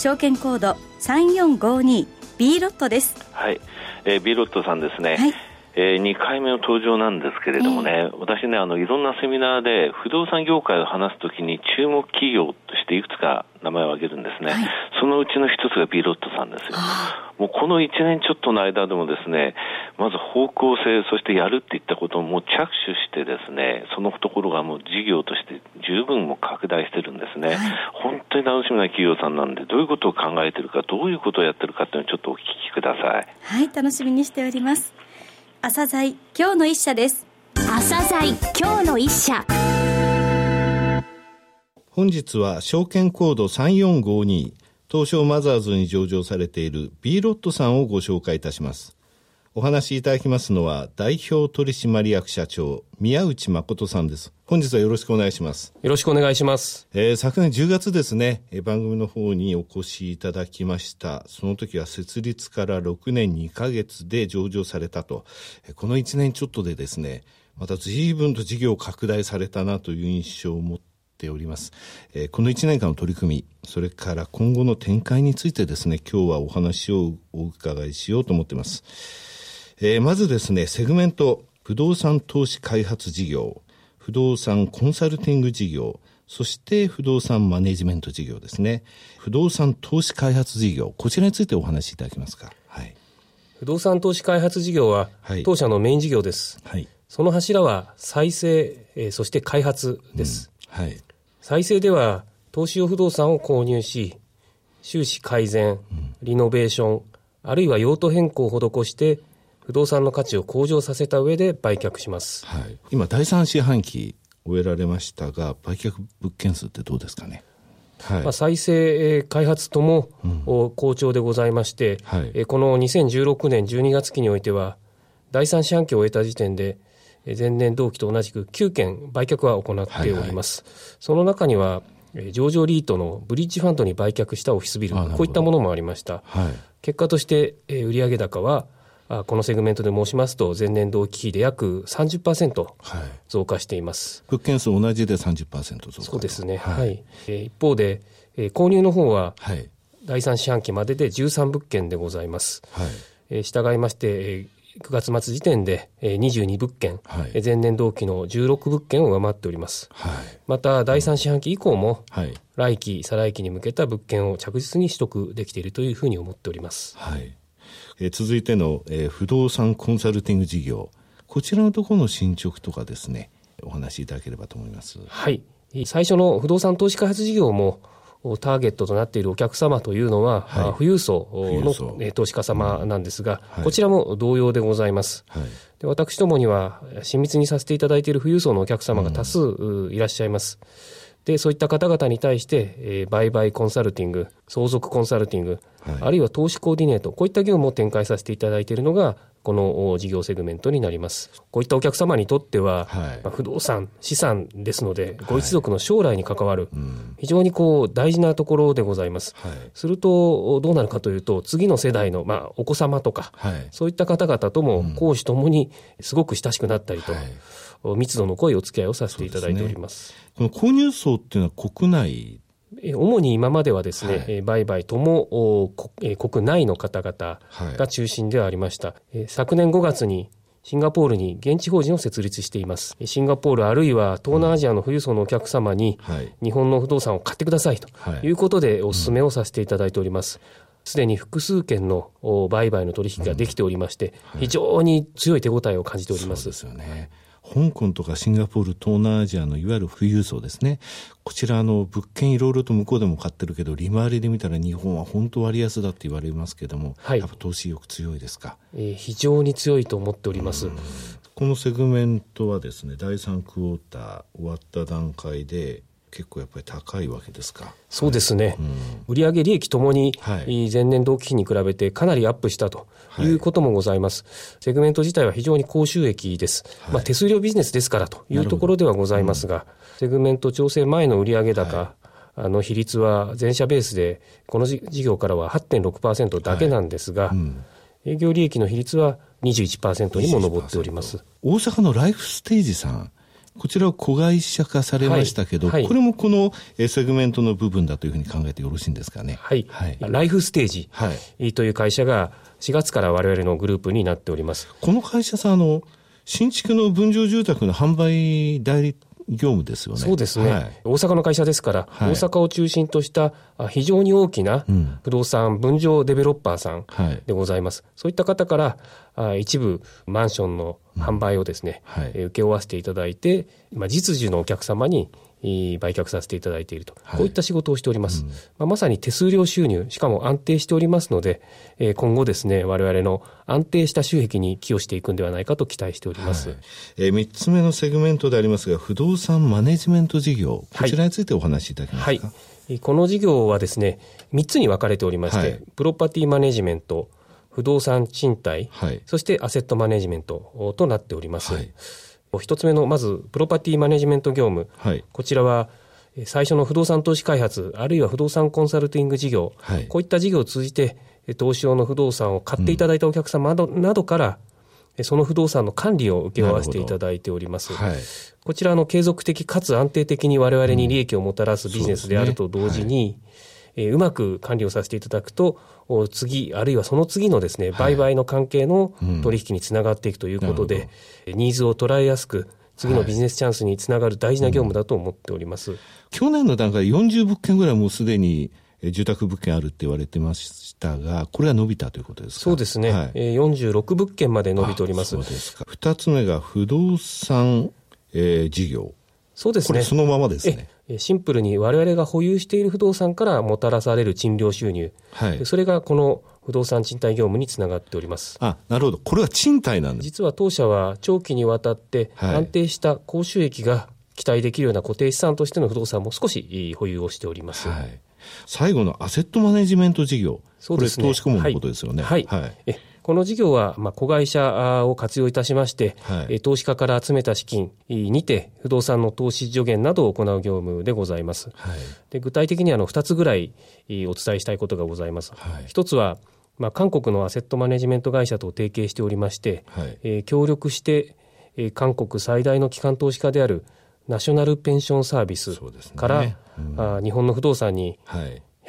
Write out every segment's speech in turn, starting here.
証券コード 3452B ロットです。はい、えー、B ロットさんですね、はいえー、2回目の登場なんですけれどもね、えー、私ね、あの、いろんなセミナーで不動産業界を話すときに注目企業としていくつか名前を挙げるんですね。はい、そのうちの一つがビロットさんですよ。もうこの1年ちょっとの間でもですね、まず方向性、そしてやるっていったことをもう着手してですね、そのところがもう事業として十分も拡大してるんですね。はい、本当に楽しみな企業さんなんで、どういうことを考えてるか、どういうことをやってるかっていうのをちょっとお聞きください。はい、楽しみにしております。朝鮮今日の一社です。朝鮮今日の一社。本日は証券コード3452東証マザーズに上場されている B ロットさんをご紹介いたします。お話しいただきますのは、代表取締役社長、宮内誠さんです。本日はよろしくお願いします。よろしくお願いします。えー、昨年10月ですね、番組の方にお越しいただきました。その時は設立から6年2ヶ月で上場されたと。この1年ちょっとでですね、また随分と事業拡大されたなという印象を持っております。えー、この1年間の取り組み、それから今後の展開についてですね、今日はお話をお伺いしようと思っています。えー、まずですね、セグメント、不動産投資開発事業、不動産コンサルティング事業、そして不動産マネジメント事業ですね。不動産投資開発事業、こちらについてお話しいただけますか？はい。不動産投資開発事業は、当社のメイン事業です。はい。その柱は再生、えー、そして開発です、うん、はい。再生では、投資用不動産を購入し、収支改善、リノベーション、あるいは用途変更を施して不動産の価値を向上させた上で売却します。はい。今、第三四半期終えられましたが、売却物件数ってどうですかね？はい、まあ、再生開発とも、好調でございまして、はい、この2016年12月期においては、第三四半期を終えた時点で、前年同期と同じく9件売却は行っております。はいはい、その中には、上場リートのブリッジファンドに売却したオフィスビル、こういったものもありました。はい、結果として、売上高はこのセグメントで申しますと、前年同期比で約30%増加しています。物件数同じで30%増加そうですね。はい。はい、えー、一方で、えー、購入の方は、はい、第3四半期までで13物件でございます。はい。えー、従いまして、えー、9月末時点で22物件、はい、前年同期の16物件を上回っております。はい、また、第3四半期以降も、はい、来期、再来期に向けた物件を着実に取得できているというふうに思っております。はいえー、続いての、えー、不動産コンサルティング事業、こちらのところの進捗とかですね、お話しいただければと思います。はい。最初の不動産投資開発事業も、ターゲットとなっているお客様というのは、はい、富裕層の投資家様なんですが、うんはい、こちらも同様でございます。はい、で私どもには、親密にさせていただいている富裕層のお客様が多数いらっしゃいます。うんで、そういった方々に対して、えー、売買コンサルティング、相続コンサルティング、はい、あるいは投資コーディネート、こういった業務を展開させていただいているのが、この事業セグメントになります。こういったお客様にとっては、はい、まあ、不動産、資産ですので、ご一族の将来に関わる、非常にこう大事なところでございます。はい、すると、どうなるかというと、次の世代の、まあ、お子様とか、そういった方々とも、講師ともにすごく親しくなったりと、密度の濃いお付き合いをさせていただいております。この購入層っていうのは国内主に今まではですね、はい、売買とも国内の方々が中心ではありました。はい、昨年5月にシンガポールに現地法人を設立しています。シンガポールあるいは東南アジアの富裕層のお客様に、日本の不動産を買ってくださいということでお勧めをさせていただいております。すでに複数件の売買の取引ができておりまして、非常に強い手応えを感じております。そうですよね。香港とかシンガポール、東南アジアのいわゆる富裕層ですね。こちらの物件いろいろと向こうでも買ってるけど、利回りで見たら日本は本当割安だって言われますけども、はい、やっぱ投資意欲強いですか、えー、非常に強いと思っております。このセグメントはですね、第3クォーター終わった段階で、結構やっぱり高いわけですか。そうですね。うん、売上利益ともに、前年同期比に比べてかなりアップしたということもございます。はい、セグメント自体は非常に高収益です。はい、まあ手数料ビジネスですからというところではございますが、うん、セグメント調整前の売上高、はいあの比率は全社ベースで、この事業からは8.6%だけなんですが、はいうん、営業利益の比率は21%にも上っております。大阪のライフステージさん、こちらを子会社化されましたけど、はいはい、これもこのセグメントの部分だというふうに考えてよろしいんですかね？はい。はい、ライフステージという会社が4月から我々のグループになっております。この会社さん、あの、新築の分譲住宅の販売代理業務ですよね。そうですね。はい、大阪の会社ですから、はい、大阪を中心とした非常に大きな不動産分譲デベロッパーさんでございます。はい、そういった方から一部マンションの販売をですね、うん、受け負わせていただいて、まあ、実需のお客様に売却させていただいていると、はい、こういった仕事をしております、うん、まあ、まさに手数料収入、しかも安定しておりますので、えー、今後ですね、我々の安定した収益に寄与していくんではないかと期待しております。はい、えー、3つ目のセグメントでありますが、不動産マネジメント事業、こちらについてお話しいただけますか？はい、この事業はですね、3つに分かれておりまして、プロパティマネジメント、不動産賃貸、そしてアセットマネジメントとなっております。一つ目のまずプロパティマネジメント業務、はい、こちらは最初の不動産投資開発、あるいは不動産コンサルティング事業、はい、こういった事業を通じて、投資用の不動産を買っていただいたお客様など,、などから、その不動産の管理を請け負わせていただいております。はい、こちらの継続的かつ安定的に我々に利益をもたらすビジネスであると同時に、ううまく管理をさせていただくと、次、あるいはその次のですね、売買の関係の取引につながっていくということで、うん、ニーズを捉えやすく、次のビジネスチャンスにつながる大事な業務だと思っております。うん、去年の段階で40物件ぐらいもうすでに住宅物件あるって言われてましたが、これは伸びたということですか？そうですね。はい、えー、46物件まで伸びております。そうですか。二つ目が不動産、えー、事業。そうですね。これそのままですね。シンプルに我々が保有している不動産からもたらされる賃料収入。はい。それがこの不動産賃貸業務につながっております。あ、なるほど。これは賃貸なんです実は当社は長期にわたって安定した高収益が期待できるような固定資産としての不動産も少し保有をしております。はい。最後のアセットマネジメント事業。そうですね。これ投資顧問のことですよね。はい。はい、えこの事業は、まあ、子会社を活用いたしまして、はい、投資家から集めた資金にて、不動産の投資助言などを行う業務でございます。はい、で具体的にはあの2つぐらいお伝えしたいことがございます。はい、1つは、まあ、韓国のアセットマネジメント会社と提携しておりまして、はい、えー、協力して、えー、韓国最大の機関投資家であるナショナルペンションサービスから、ねうん、あ日本の不動産に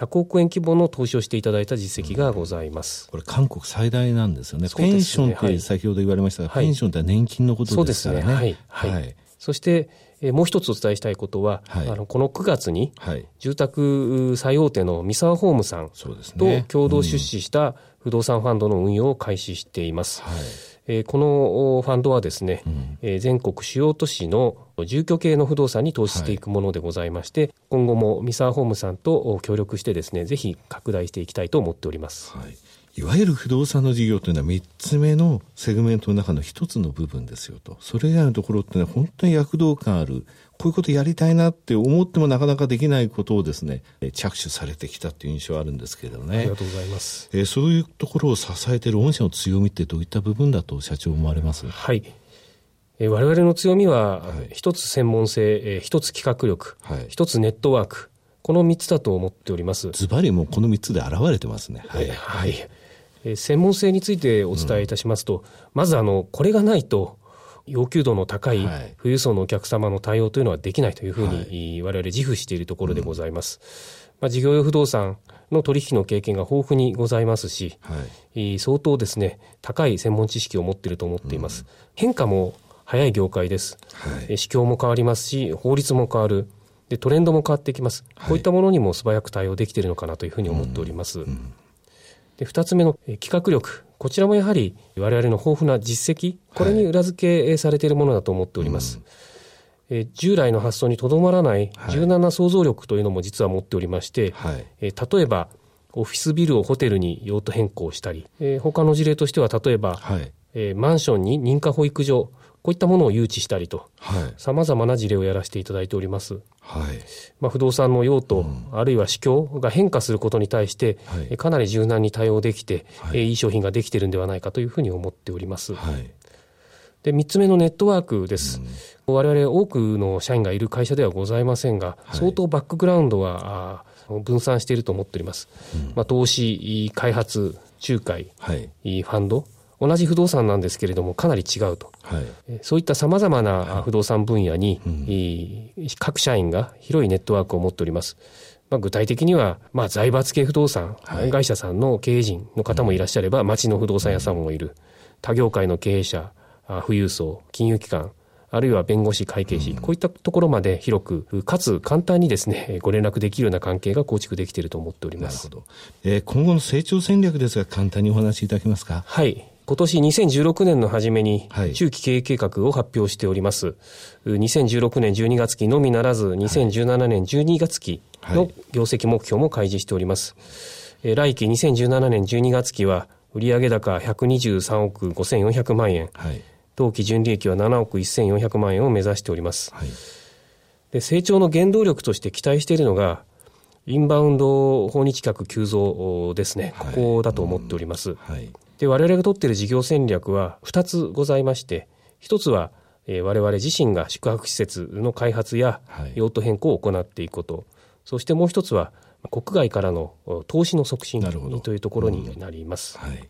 100億円規模の投資をしていただいた実績がございます。これ韓国最大なんですよね。ペンションって先ほど言われましたが、はい、ペンションって年金のことですからね。そうですね。はい。はい。そして、えもう一つお伝えしたいことは、はい、あのこの9月に、住宅最大手の三沢ホームさんと共同出資した不動産ファンドの運用を開始しています。はいえー、このファンドはですね、うん、えー、全国主要都市の住居系の不動産に投資していくものでございまして、はい、今後も三沢ホームさんと協力してですね、ぜひ拡大していきたいと思っております。はいいわゆる不動産の事業というのは3つ目のセグメントの中の1つの部分ですよと。それ以外のところっていうのは本当に躍動感あるこういうことやりたいなって思ってもなかなかできないことをですね、着手されてきたっていう印象はあるんですけれどね。ありがとうございます。えー、そういうところを支えている御社の強みってどういった部分だと社長思われます？はい。えー、我々の強みは、一つ専門性、えー、一つ企画力、はい、一つネットワーク、この3つだと思っております。ズバリもうこの3つで現れてますね。はい。はい。えー、専門性についてお伝えいたしますと、うん、まずあの、これがないと、要求度の高い富裕層のお客様の対応というのはできないというふうに、我々自負しているところでございます。まあ、事業用不動産の取引の経験が豊富にございますし、はい、相当ですね、高い専門知識を持っていると思っています。うん、変化も早い業界です。はい、市況も変わりますし、法律も変わる。で、トレンドも変わってきます。こういったものにも素早く対応できているのかなというふうに思っております。うんうん、で、二つ目の企画力。こちらもやはり我々の豊富な実績、これに裏付けされているものだと思っております。はい、え従来の発想にとどまらない柔軟な想像力というのも実は持っておりまして、はい、え例えば、オフィスビルをホテルに用途変更したり、え他の事例としては例えば、はい、えマンションに認可保育所、こういったものを誘致したりと、さまざまな事例をやらせていただいております。はい。まあ、不動産の用途、うん、あるいは市況が変化することに対して、はい、かなり柔軟に対応できて、はい、いい商品ができているんではないかというふうに思っております。はい、で3つ目のネットワークです、うん、我々多くの社員がいる会社ではございませんが、相当バックグラウンドは分散していると思っております。うん、まあ、投資、開発、仲介、ファンド、同じ不動産なんですけれども、かなり違うと。はい、そういったさまざまな不動産分野に、はいうん、各社員が広いネットワークを持っております。まあ、具体的には、まあ、財閥系不動産、はい、会社さんの経営陣の方もいらっしゃれば、町の不動産屋さんもいる。他業界の経営者、富裕層、金融機関、あるいは弁護士、会計士、うん、こういったところまで広く、かつ簡単にですね、ご連絡できるような関係が構築できていると思っております。なるほど。えー、今後の成長戦略ですが、簡単にお話しいただけますか？はい。今年2016年の初めに中期経営計画を発表しております。はい、2016年12月期のみならず、2017年12月期の業績目標も開示しております。はい、来期2017年12月期は、売上高123億5400万円、はい、当期純利益は7億1400万円を目指しております。はい、で成長の原動力として期待しているのが、インバウンド訪日客急増ですね、ここだと思っております。はいで、我々が取っている事業戦略は2つございまして、1つは、えー、我々自身が宿泊施設の開発や用途変更を行っていくこと、はい、そしてもう1つは、国外からの投資の促進というところになります。うん。はい、で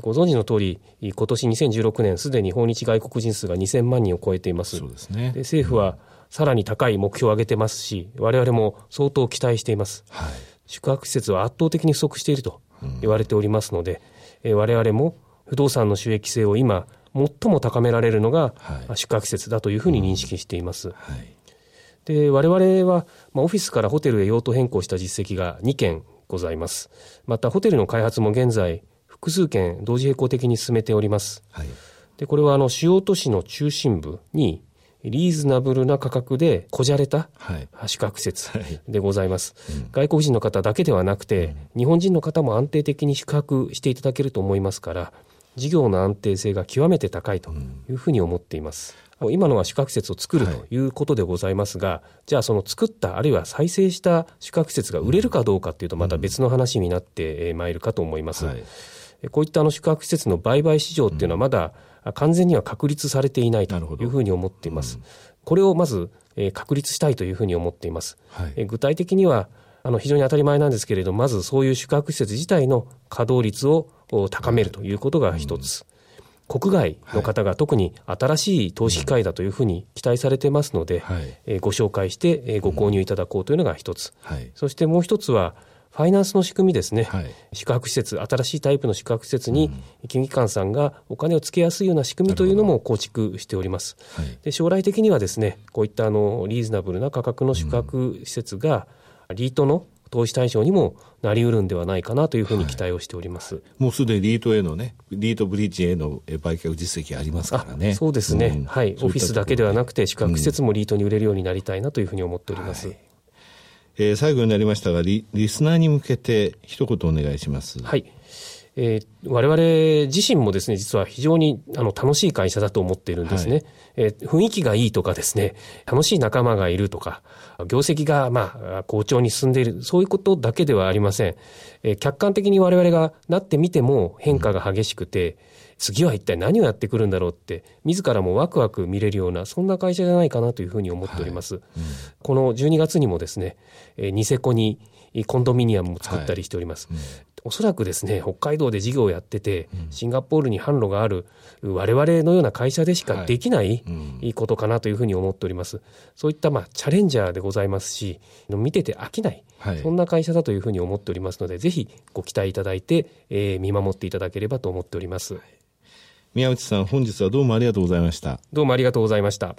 ご存知の通り、今年2016年、すでに訪日外国人数が2000万人を超えています。そうですね、で政府はさらに高い目標を上げてますし、我々も相当期待しています。はい、宿泊施設は圧倒的に不足していると言われておりますので、えー、我々も不動産の収益性を今、最も高められるのが、はい、宿泊施設だというふうに認識しています。うんはい、で我々は、まあ、オフィスからホテルへ用途変更した実績が2件ございます。また、ホテルの開発も現在、複数件同時並行的に進めております。はい、でこれはあの主要都市の中心部にリーズナブルな価格でこじゃれた宿泊施設でございます、はいうん、外国人の方だけではなくて、うん、日本人の方も安定的に宿泊していただけると思いますから事業の安定性が極めて高いというふうに思っています、うん、今のは宿泊施設を作るとい。うことでございますが、はい、じゃあその作ったあるいは再生した宿泊施設が売れるかどうかというとまた別の話になってまいるかと思います、はい、こういったあの宿泊施設の売買市場っていうのはまだ、完全には確立されていないというふうに思っています。うん、これをまず、えー、確立したいというふうに思っています。はい、えー、具体的にはあの非常に当たり前なんですけれどまずそういう宿泊施設自体の稼働率を高めるということが一つ。うん、国外の方が特に新しい投資機会だというふうに期待されてますので、はい、えー、ご紹介して、えー、ご購入いただこうというのが一つ、はい、そしてもう一つは、ファイナンスの仕組みですね、はい、宿泊施設、新しいタイプの宿泊施設に、金融機関さんがお金をつけやすいような仕組みというのも構築しております。はい、で将来的にはですね、こういったあのリーズナブルな価格の宿泊施設が、リートの投資対象にもなりうるんではないかなというふうに期待をしております、はい、もうすでにリートへのね、リートブリッジへの売却実績ありますからね。そうですね、うん、はい、オフィスだけではなくて、宿泊施設もリートに売れるようになりたいなというふうに思っております。はいえー、最後になりましたがリ、リスナーに向けて一言お願いします。はい。えー、我々自身もですね、実は非常にあの楽しい会社だと思っているんですね、はい、えー、雰囲気がいいとかですね、楽しい仲間がいるとか、業績がまあ好調に進んでいる、そういうことだけではありません。えー、客観的に我々がなってみても変化が激しくて、うん次は一体何をやってくるんだろうって、自らもワクワク見れるような、そんな会社じゃないかなというふうに思っております。はい。うん、この12月にもですね、ニセコにコンドミニアムも作ったりしております。はい。うん。おそらくですね、北海道で事業をやってて、シンガポールに販路がある我々のような会社でしかできないことかなというふうに思っております。そういったまあチャレンジャーでございますし、見てて飽きない、はい、そんな会社だというふうに思っておりますので、ぜひご期待いただいて、えー、見守っていただければと思っております。はい宮内さん、本日はどうもありがとうございました。どうもありがとうございました。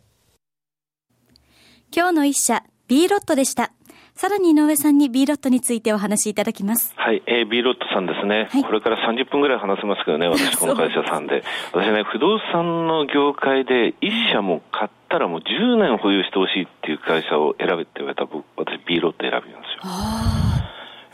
今日の一社、B ロットでした。さらに井上さんに B ロットについてお話しいただきます。はい、えー、B ロットさんですね、はい、これから30分ぐらい話せますけどね、私この会社さんで。私ね、不動産の業界で1社も買ったらもう10年保有してほしいっていう会社を選べって言われた私 B ロット選びますよ。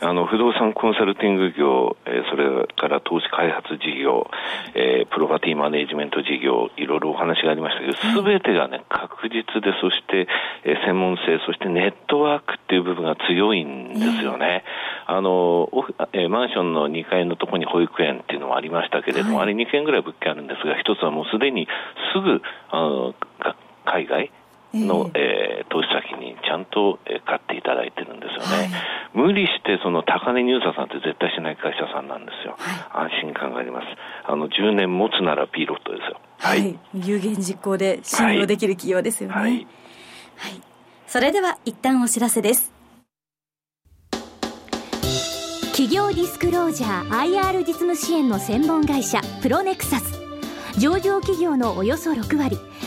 ああの不動産コンサルティング業、えー、それから投資開発事業、えー、プロパティマネジメント事業、いろいろお話がありましたけど、すべてがね、確実で、そして、えー、専門性、そしてネットワークっていう部分が強いんですよね。あの、えー、マンションの2階のところに保育園っていうのもありましたけれども、はい、あれ2軒ぐらい物件あるんですが、一つはもうすでにすぐ、あの、海外、の、えー、投資先にちゃんと、えー、買っていただいてるんですよね、はい、無理してその高値入社さんって絶対しない会社さんなんですよ、はい、安心感があります。あの10年持つならピーロットですよ。はい、はい、有言実行で信用できる企業ですよね。はい、はい、それでは一旦お知らせです。企業ディスクロージャー IR 実務支援の専門会社プロネクサス。上場企業のおよそ6割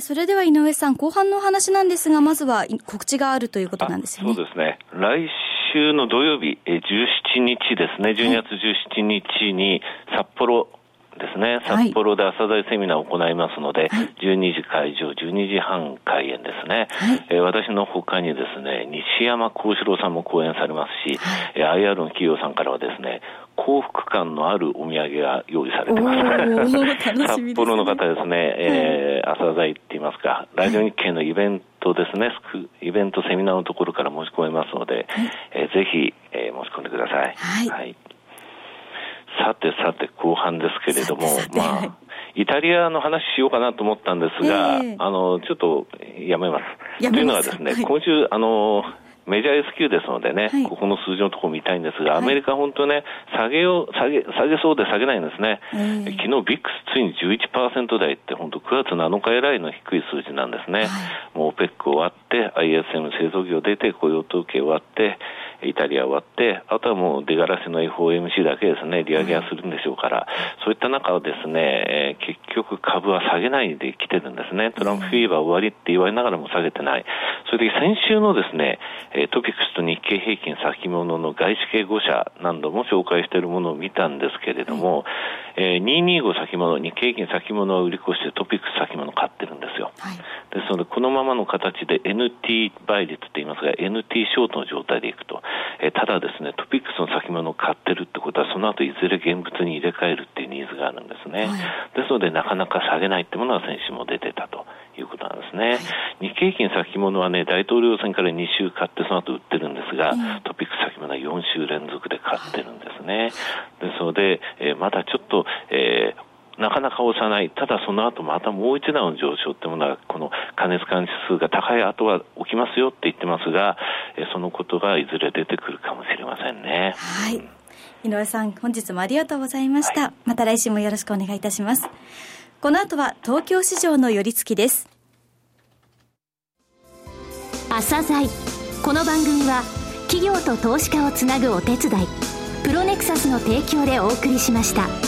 それでは井上さん、後半のお話なんですが、まずは告知があるということなんですよね。そうですね。来週の土曜日、17日ですね、12月17日に札幌、ですね、札幌で朝鮮セミナーを行いますので、はい、12時会場、12時半開演ですね、はい、えー、私のほかにですね、西山幸四郎さんも講演されますし、はい、IR の企業さんからはですね、幸福感のあるお土産が用意されてます。札幌の方ですね、えー、朝鮮って言いますか、ラジオ日経のイベントですね、イベントセミナーのところから申し込めますので、はい、えー、ぜひ、えー、申し込んでください。はい、はい。さてさて後半ですけれども、まあ、イタリアの話しようかなと思ったんですが、えー、あの、ちょっとやめます。というのはですね、はい、今週、あの、メジャー S q ですのでね、はい、ここの数字のところ見たいんですが、アメリカ本当ね、下げよう、下げ、下げそうで下げないんですね。えー、昨日ビックスついに11%台って本当9月7日以来の低い数字なんですね。はい、もう OPEC 終わって、ISM 製造業出て、雇用統計終わって、イタリア終わって、あとはもう出がらしの FOMC だけですね、利上げはするんでしょうから、そういった中はですね、えー、結局株は下げないで来てるんですね。トランプフィーバー終わりって言われながらも下げてない。それで先週のですね、トピックスと日経平均先物の外資系5社何度も紹介しているものを見たんですけれども、えー、225先物、日経平均先物は売り越してトピックス先物買ってるんですよ。はい、ですので、このままの形で NT 倍率って言いますが、NT ショートの状態でいくと、えー、ただですね、トピックスの先物を買ってるってことは、その後いずれ現物に入れ替えるっていうニーズがあるんですね。はい、ですので、なかなか下げないってものは先週も出てたと。いうことなんですね、はい、日経平均先物はね、大統領選から2週買って、その後売ってるんですが、トピックス先物は4週連続で買ってるんですね。ですので、えー、まだちょっと、えーなかなか押さない、ただその後またもう一段の上昇っていうものは、この加熱感指数が高い後は起きますよって言ってますが、えそのことがいずれ出てくるかもしれませんね。はい。井上さん、本日もありがとうございました。はい、また来週もよろしくお願いいたします。この後は東京市場の寄り付きです。朝鮮この番組は企業と投資家をつなぐお手伝いプロネクサスの提供でお送りしました。